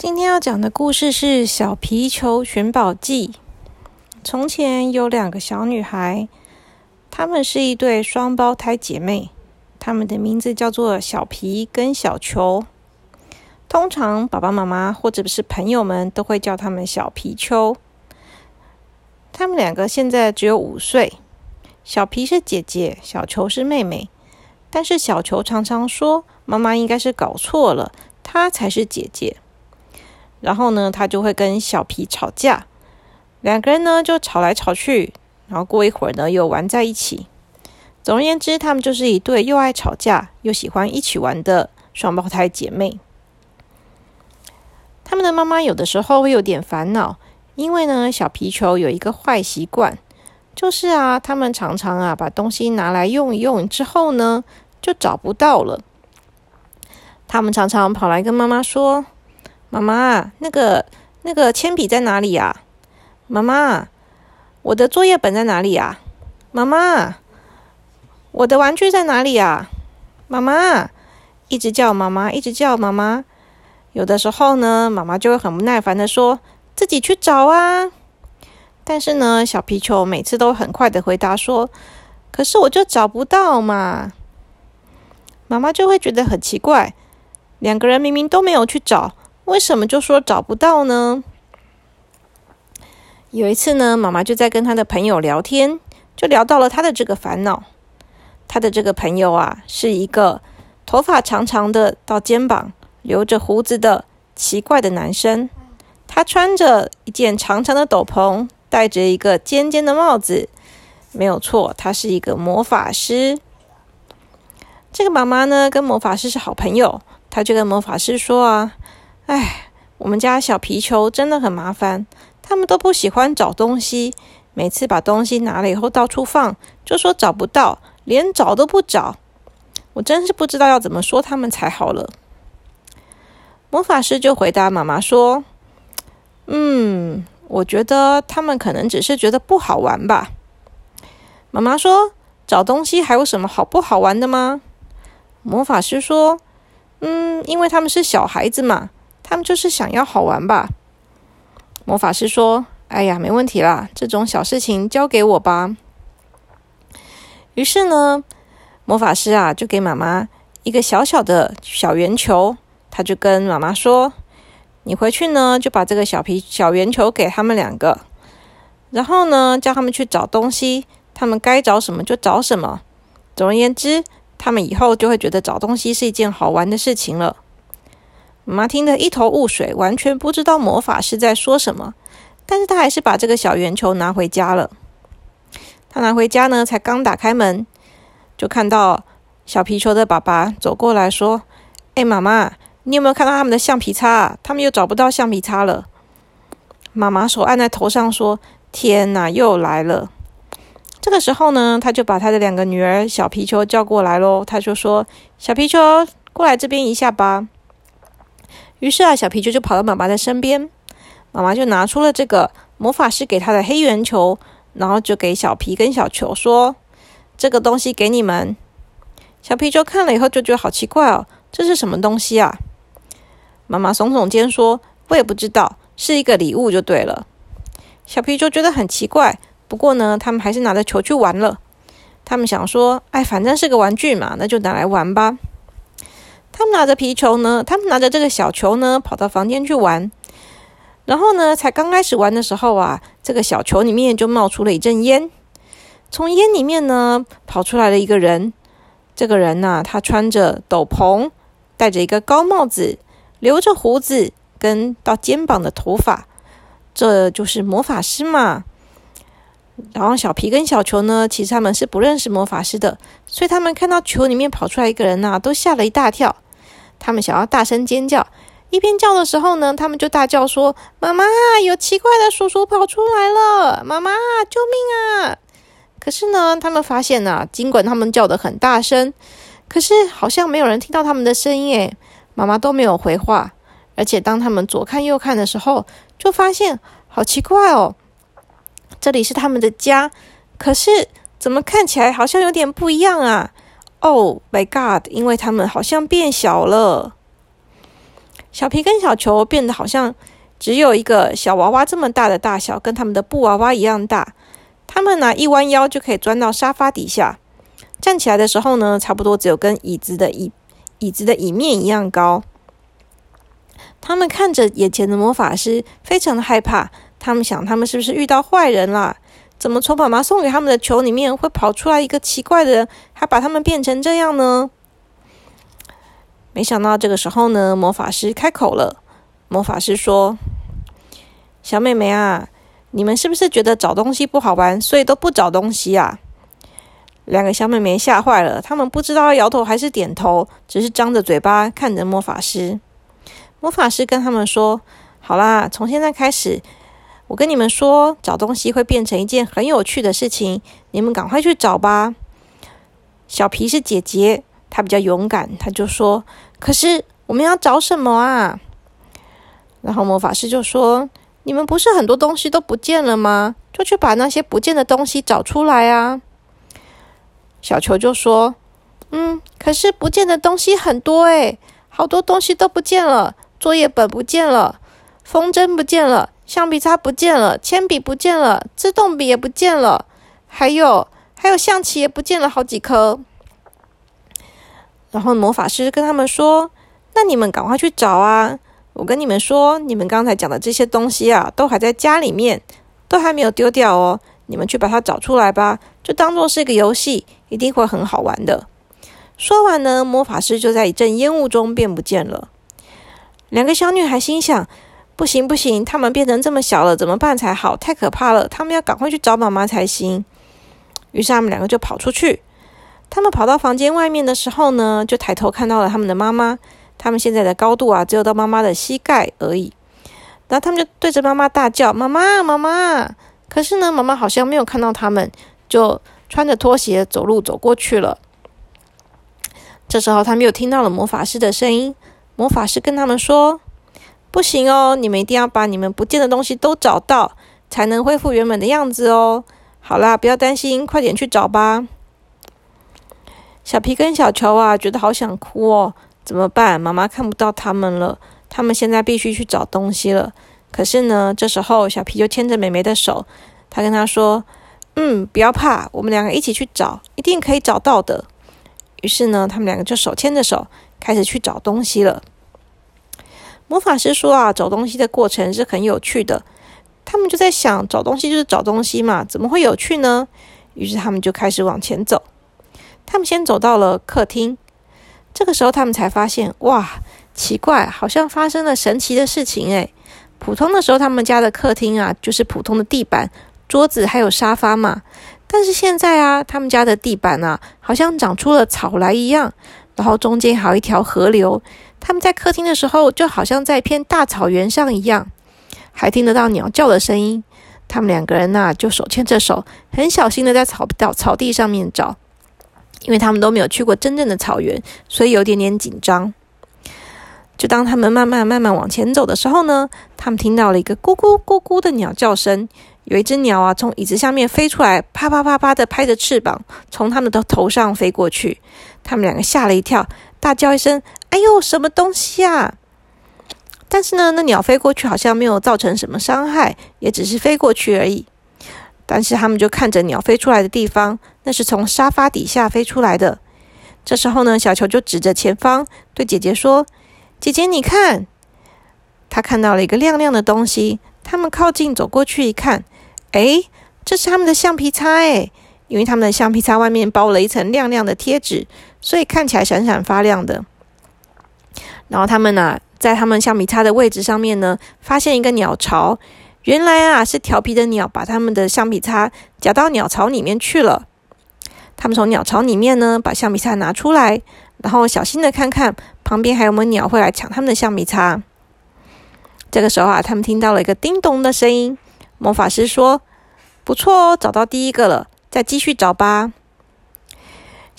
今天要讲的故事是《小皮球寻宝记》。从前有两个小女孩，她们是一对双胞胎姐妹，她们的名字叫做小皮跟小球。通常爸爸妈妈或者是朋友们都会叫她们小皮球。她们两个现在只有五岁，小皮是姐姐，小球是妹妹。但是小球常常说：“妈妈应该是搞错了，她才是姐姐。”然后呢，他就会跟小皮吵架，两个人呢就吵来吵去，然后过一会儿呢又玩在一起。总而言之，他们就是一对又爱吵架又喜欢一起玩的双胞胎姐妹。他们的妈妈有的时候会有点烦恼，因为呢，小皮球有一个坏习惯，就是啊，他们常常啊把东西拿来用一用之后呢，就找不到了。他们常常跑来跟妈妈说。妈妈，那个那个铅笔在哪里呀？妈妈，我的作业本在哪里呀？妈妈，我的玩具在哪里呀？妈妈，一直叫妈妈，一直叫妈妈。有的时候呢，妈妈就会很不耐烦的说：“自己去找啊！”但是呢，小皮球每次都很快的回答说：“可是我就找不到嘛。”妈妈就会觉得很奇怪，两个人明明都没有去找。为什么就说找不到呢？有一次呢，妈妈就在跟她的朋友聊天，就聊到了她的这个烦恼。她的这个朋友啊，是一个头发长长的到肩膀、留着胡子的奇怪的男生。他穿着一件长长的斗篷，戴着一个尖尖的帽子。没有错，他是一个魔法师。这个妈妈呢，跟魔法师是好朋友，她就跟魔法师说啊。哎，我们家小皮球真的很麻烦，他们都不喜欢找东西，每次把东西拿了以后到处放，就说找不到，连找都不找。我真是不知道要怎么说他们才好了。魔法师就回答妈妈说：“嗯，我觉得他们可能只是觉得不好玩吧。”妈妈说：“找东西还有什么好不好玩的吗？”魔法师说：“嗯，因为他们是小孩子嘛。”他们就是想要好玩吧？魔法师说：“哎呀，没问题啦，这种小事情交给我吧。”于是呢，魔法师啊就给妈妈一个小小的小圆球，他就跟妈妈说：“你回去呢，就把这个小皮小圆球给他们两个，然后呢，叫他们去找东西，他们该找什么就找什么。总而言之，他们以后就会觉得找东西是一件好玩的事情了。”妈妈听得一头雾水，完全不知道魔法师在说什么。但是她还是把这个小圆球拿回家了。她拿回家呢，才刚打开门，就看到小皮球的爸爸走过来说：“哎，妈妈，你有没有看到他们的橡皮擦？他们又找不到橡皮擦了。”妈妈手按在头上说：“天哪，又来了！”这个时候呢，他就把他的两个女儿小皮球叫过来喽。他就说：“小皮球，过来这边一下吧。”于是啊，小皮球就跑到妈妈的身边，妈妈就拿出了这个魔法师给他的黑圆球，然后就给小皮跟小球说：“这个东西给你们。”小皮球看了以后就觉得好奇怪哦，这是什么东西啊？妈妈耸耸肩说：“我也不知道，是一个礼物就对了。”小皮球觉得很奇怪，不过呢，他们还是拿着球去玩了。他们想说：“哎，反正是个玩具嘛，那就拿来玩吧。”他们拿着皮球呢，他们拿着这个小球呢，跑到房间去玩。然后呢，才刚开始玩的时候啊，这个小球里面就冒出了一阵烟。从烟里面呢，跑出来了一个人。这个人呢，他穿着斗篷，戴着一个高帽子，留着胡子，跟到肩膀的头发，这就是魔法师嘛。然后小皮跟小球呢，其实他们是不认识魔法师的，所以他们看到球里面跑出来一个人呐，都吓了一大跳。他们想要大声尖叫，一边叫的时候呢，他们就大叫说：“妈妈，有奇怪的叔叔跑出来了！妈妈，救命啊！”可是呢，他们发现呢，尽管他们叫的很大声，可是好像没有人听到他们的声音。诶，妈妈都没有回话，而且当他们左看右看的时候，就发现好奇怪哦，这里是他们的家，可是怎么看起来好像有点不一样啊？Oh my God！因为他们好像变小了。小皮跟小球变得好像只有一个小娃娃这么大的大小，跟他们的布娃娃一样大。他们呢一弯腰就可以钻到沙发底下，站起来的时候呢，差不多只有跟椅子的椅椅子的椅面一样高。他们看着眼前的魔法师，非常的害怕。他们想，他们是不是遇到坏人了？怎么从妈妈送给他们的球里面会跑出来一个奇怪的人，还把他们变成这样呢？没想到这个时候呢，魔法师开口了。魔法师说：“小妹妹啊。”你们是不是觉得找东西不好玩，所以都不找东西啊？两个小妹妹吓坏了，她们不知道摇头还是点头，只是张着嘴巴看着魔法师。魔法师跟他们说：“好啦，从现在开始，我跟你们说，找东西会变成一件很有趣的事情，你们赶快去找吧。”小皮是姐姐，她比较勇敢，她就说：“可是我们要找什么啊？”然后魔法师就说。你们不是很多东西都不见了吗？就去把那些不见的东西找出来啊！小球就说：“嗯，可是不见的东西很多诶，好多东西都不见了，作业本不见了，风筝不见了，橡皮擦不见了，铅笔不见了，自动笔也不见了，还有还有象棋也不见了好几颗。”然后魔法师跟他们说：“那你们赶快去找啊！”我跟你们说，你们刚才讲的这些东西啊，都还在家里面，都还没有丢掉哦。你们去把它找出来吧，就当做是一个游戏，一定会很好玩的。说完呢，魔法师就在一阵烟雾中变不见了。两个小女孩心想：不行不行，他们变成这么小了，怎么办才好？太可怕了！他们要赶快去找妈妈才行。于是他们两个就跑出去。他们跑到房间外面的时候呢，就抬头看到了他们的妈妈。他们现在的高度啊，只有到妈妈的膝盖而已。然后他们就对着妈妈大叫：“妈妈，妈妈！”可是呢，妈妈好像没有看到他们，就穿着拖鞋走路走过去了。这时候，他们又听到了魔法师的声音。魔法师跟他们说：“不行哦，你们一定要把你们不见的东西都找到，才能恢复原本的样子哦。”好啦，不要担心，快点去找吧。小皮跟小球啊，觉得好想哭哦。怎么办？妈妈看不到他们了，他们现在必须去找东西了。可是呢，这时候小皮就牵着美美的手，他跟她说：“嗯，不要怕，我们两个一起去找，一定可以找到的。”于是呢，他们两个就手牵着手，开始去找东西了。魔法师说啊，找东西的过程是很有趣的。他们就在想，找东西就是找东西嘛，怎么会有趣呢？于是他们就开始往前走。他们先走到了客厅。这个时候，他们才发现，哇，奇怪，好像发生了神奇的事情诶，普通的时候，他们家的客厅啊，就是普通的地板、桌子还有沙发嘛。但是现在啊，他们家的地板啊，好像长出了草来一样，然后中间还有一条河流。他们在客厅的时候，就好像在一片大草原上一样，还听得到鸟叫的声音。他们两个人呐，就手牵着手，很小心的在草道草地上面找。因为他们都没有去过真正的草原，所以有点点紧张。就当他们慢慢慢慢往前走的时候呢，他们听到了一个咕咕咕咕的鸟叫声。有一只鸟啊，从椅子下面飞出来，啪啪啪啪的拍着翅膀，从他们的头上飞过去。他们两个吓了一跳，大叫一声：“哎呦，什么东西啊！”但是呢，那鸟飞过去好像没有造成什么伤害，也只是飞过去而已。但是他们就看着鸟飞出来的地方，那是从沙发底下飞出来的。这时候呢，小球就指着前方对姐姐说：“姐姐，你看，他看到了一个亮亮的东西。”他们靠近走过去一看，哎，这是他们的橡皮擦哎！因为他们的橡皮擦外面包了一层亮亮的贴纸，所以看起来闪闪发亮的。然后他们呢，在他们橡皮擦的位置上面呢，发现一个鸟巢。原来啊，是调皮的鸟把他们的橡皮擦夹到鸟巢里面去了。他们从鸟巢里面呢，把橡皮擦拿出来，然后小心的看看旁边还有没有鸟会来抢他们的橡皮擦。这个时候啊，他们听到了一个叮咚的声音。魔法师说：“不错哦，找到第一个了，再继续找吧。”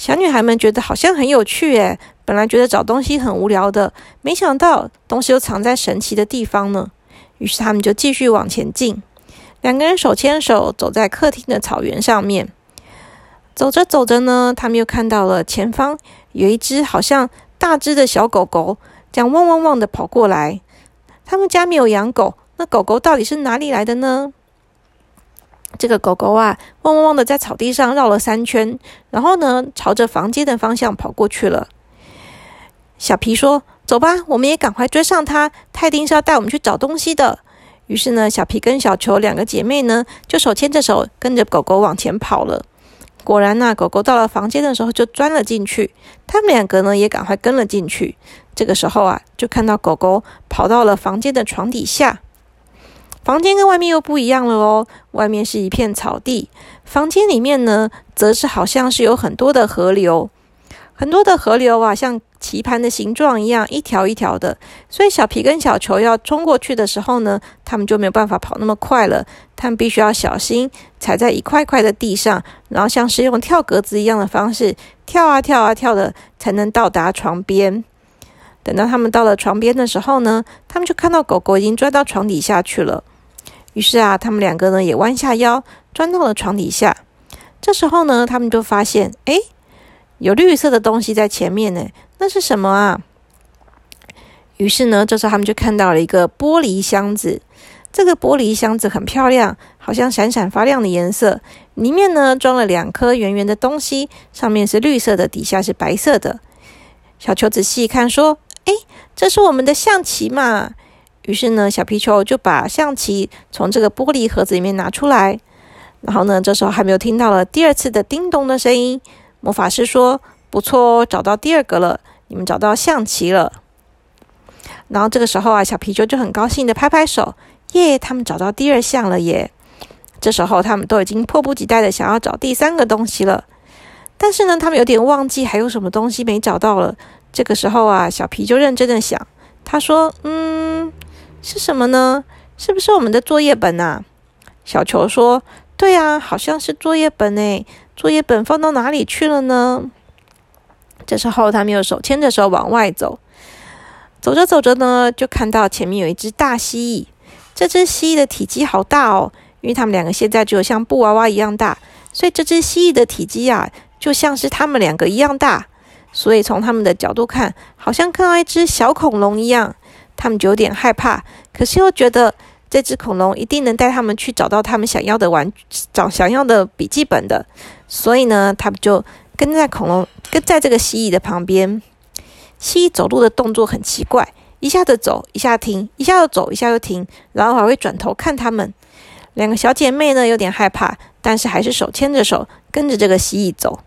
小女孩们觉得好像很有趣诶，本来觉得找东西很无聊的，没想到东西又藏在神奇的地方呢。于是他们就继续往前进，两个人手牵手走在客厅的草原上面。走着走着呢，他们又看到了前方有一只好像大只的小狗狗，这样汪汪汪的跑过来。他们家没有养狗，那狗狗到底是哪里来的呢？这个狗狗啊，汪汪汪的在草地上绕了三圈，然后呢，朝着房间的方向跑过去了。小皮说：“走吧，我们也赶快追上它，它一定是要带我们去找东西的。”于是呢，小皮跟小球两个姐妹呢，就手牵着手，跟着狗狗往前跑了。果然呐，狗狗到了房间的时候就钻了进去，他们两个呢也赶快跟了进去。这个时候啊，就看到狗狗跑到了房间的床底下。房间跟外面又不一样了哦，外面是一片草地，房间里面呢，则是好像是有很多的河流，很多的河流啊，像棋盘的形状一样，一条一条的。所以小皮跟小球要冲过去的时候呢，他们就没有办法跑那么快了，他们必须要小心踩在一块块的地上，然后像是用跳格子一样的方式跳啊跳啊跳的，才能到达床边。等到他们到了床边的时候呢，他们就看到狗狗已经钻到床底下去了。于是啊，他们两个呢也弯下腰，钻到了床底下。这时候呢，他们就发现，哎，有绿色的东西在前面呢，那是什么啊？于是呢，这时候他们就看到了一个玻璃箱子。这个玻璃箱子很漂亮，好像闪闪发亮的颜色。里面呢装了两颗圆圆的东西，上面是绿色的，底下是白色的。小球仔细一看，说。哎，这是我们的象棋嘛！于是呢，小皮球就把象棋从这个玻璃盒子里面拿出来。然后呢，这时候还没有听到了第二次的叮咚的声音。魔法师说：“不错哦，找到第二个了，你们找到象棋了。”然后这个时候啊，小皮球就很高兴的拍拍手：“耶，他们找到第二项了耶！”这时候他们都已经迫不及待的想要找第三个东西了。但是呢，他们有点忘记还有什么东西没找到了。这个时候啊，小皮就认真的想，他说：“嗯，是什么呢？是不是我们的作业本啊？”小球说：“对啊，好像是作业本诶。作业本放到哪里去了呢？”这时候，他们又手牵着手往外走，走着走着呢，就看到前面有一只大蜥蜴。这只蜥蜴的体积好大哦，因为他们两个现在只有像布娃娃一样大，所以这只蜥蜴的体积啊，就像是他们两个一样大。所以从他们的角度看，好像看到一只小恐龙一样，他们就有点害怕。可是又觉得这只恐龙一定能带他们去找到他们想要的玩、找想要的笔记本的。所以呢，他们就跟在恐龙、跟在这个蜥蜴的旁边。蜥蜴走路的动作很奇怪，一下子走，一下停，一下又走，一下又停，然后还会转头看他们。两个小姐妹呢，有点害怕，但是还是手牵着手跟着这个蜥蜴走。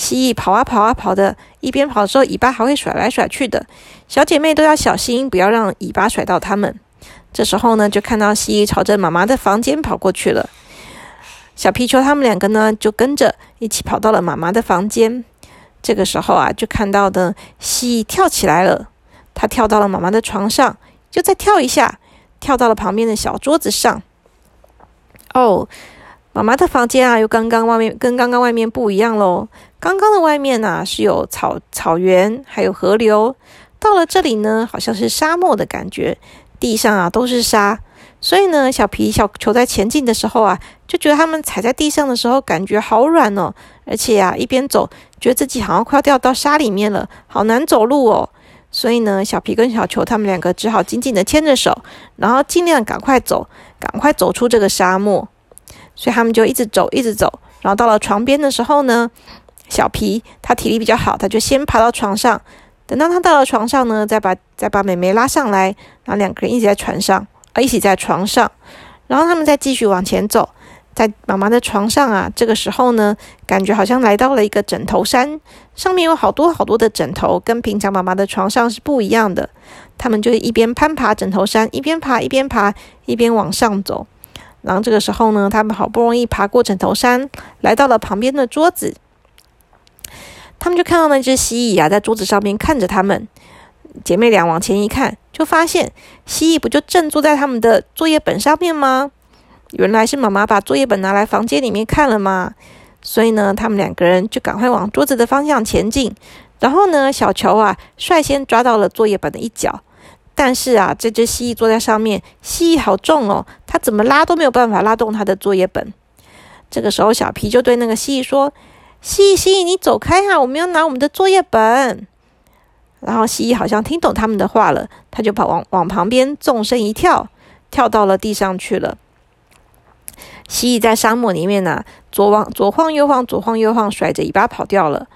蜥蜴跑啊跑啊跑的，一边跑的时候，尾巴还会甩来甩去的。小姐妹都要小心，不要让尾巴甩到它们。这时候呢，就看到蜥蜴朝着妈妈的房间跑过去了。小皮球他们两个呢，就跟着一起跑到了妈妈的房间。这个时候啊，就看到的蜥蜴跳起来了，它跳到了妈妈的床上，就再跳一下，跳到了旁边的小桌子上。哦。妈妈的房间啊，又刚刚外面跟刚刚外面不一样喽。刚刚的外面呢是有草草原，还有河流。到了这里呢，好像是沙漠的感觉，地上啊都是沙。所以呢，小皮小球在前进的时候啊，就觉得他们踩在地上的时候感觉好软哦，而且呀，一边走觉得自己好像快要掉到沙里面了，好难走路哦。所以呢，小皮跟小球他们两个只好紧紧的牵着手，然后尽量赶快走，赶快走出这个沙漠。所以他们就一直走，一直走，然后到了床边的时候呢，小皮他体力比较好，他就先爬到床上。等到他到了床上呢，再把再把美美拉上来，然后两个人一起在船上，啊，一起在床上。然后他们再继续往前走，在妈妈的床上啊，这个时候呢，感觉好像来到了一个枕头山，上面有好多好多的枕头，跟平常妈妈的床上是不一样的。他们就一边攀爬枕头山，一边爬一边爬，一边往上走。然后这个时候呢，他们好不容易爬过枕头山，来到了旁边的桌子。他们就看到那只蜥蜴啊，在桌子上面看着他们。姐妹俩往前一看，就发现蜥蜴不就正坐在他们的作业本上面吗？原来是妈妈把作业本拿来房间里面看了嘛。所以呢，他们两个人就赶快往桌子的方向前进。然后呢，小球啊，率先抓到了作业本的一角。但是啊，这只蜥蜴坐在上面，蜥蜴好重哦，它怎么拉都没有办法拉动它的作业本。这个时候，小皮就对那个蜥蜴说：“蜥蜴，蜥蜴，你走开啊！我们要拿我们的作业本。”然后蜥蜴好像听懂他们的话了，他就跑往往旁边纵身一跳，跳到了地上去了。蜥蜴在沙漠里面呢，左往左晃右晃，左晃右晃，甩着尾巴跑掉了。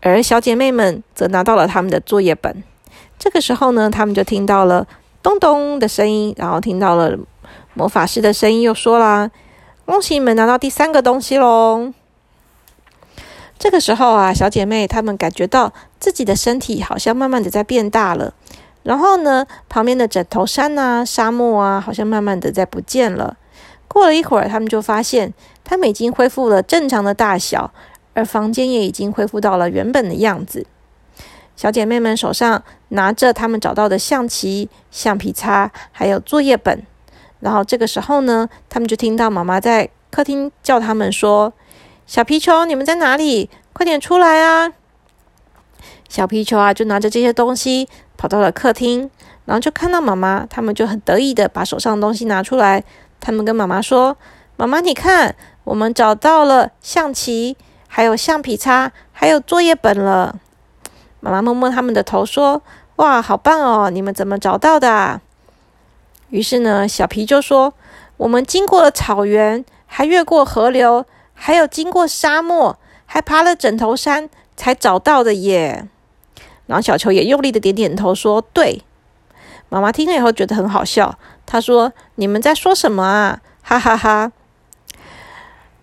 而小姐妹们则拿到了他们的作业本。这个时候呢，他们就听到了咚咚的声音，然后听到了魔法师的声音，又说啦：“恭喜你们拿到第三个东西喽！”这个时候啊，小姐妹她们感觉到自己的身体好像慢慢的在变大了。然后呢，旁边的枕头山啊、沙漠啊，好像慢慢的在不见了。过了一会儿，她们就发现，她们已经恢复了正常的大小，而房间也已经恢复到了原本的样子。小姐妹们手上拿着她们找到的象棋、橡皮擦，还有作业本。然后这个时候呢，她们就听到妈妈在客厅叫她们说：“小皮球，你们在哪里？快点出来啊！”小皮球啊，就拿着这些东西跑到了客厅，然后就看到妈妈，他们就很得意的把手上的东西拿出来。他们跟妈妈说：“妈妈，你看，我们找到了象棋，还有橡皮擦，还有作业本了。”妈妈摸摸他们的头说：“哇，好棒哦！你们怎么找到的？”于是呢，小皮就说：“我们经过了草原，还越过河流，还有经过沙漠，还爬了枕头山，才找到的耶。”然后小球也用力的点点头说：“对。”妈妈听了以后觉得很好笑。他说：“你们在说什么啊？哈哈哈！”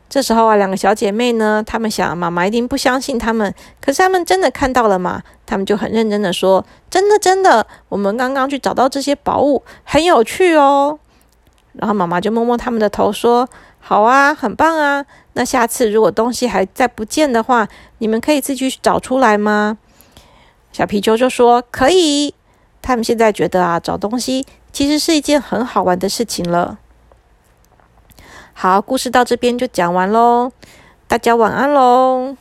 这时候啊，两个小姐妹呢，她们想妈妈一定不相信她们，可是她们真的看到了嘛？她们就很认真的说：“真的，真的，我们刚刚去找到这些宝物，很有趣哦。”然后妈妈就摸摸他们的头说：“好啊，很棒啊。那下次如果东西还在不见的话，你们可以自己去找出来吗？”小皮球就说：“可以。”他们现在觉得啊，找东西。其实是一件很好玩的事情了。好，故事到这边就讲完喽，大家晚安喽。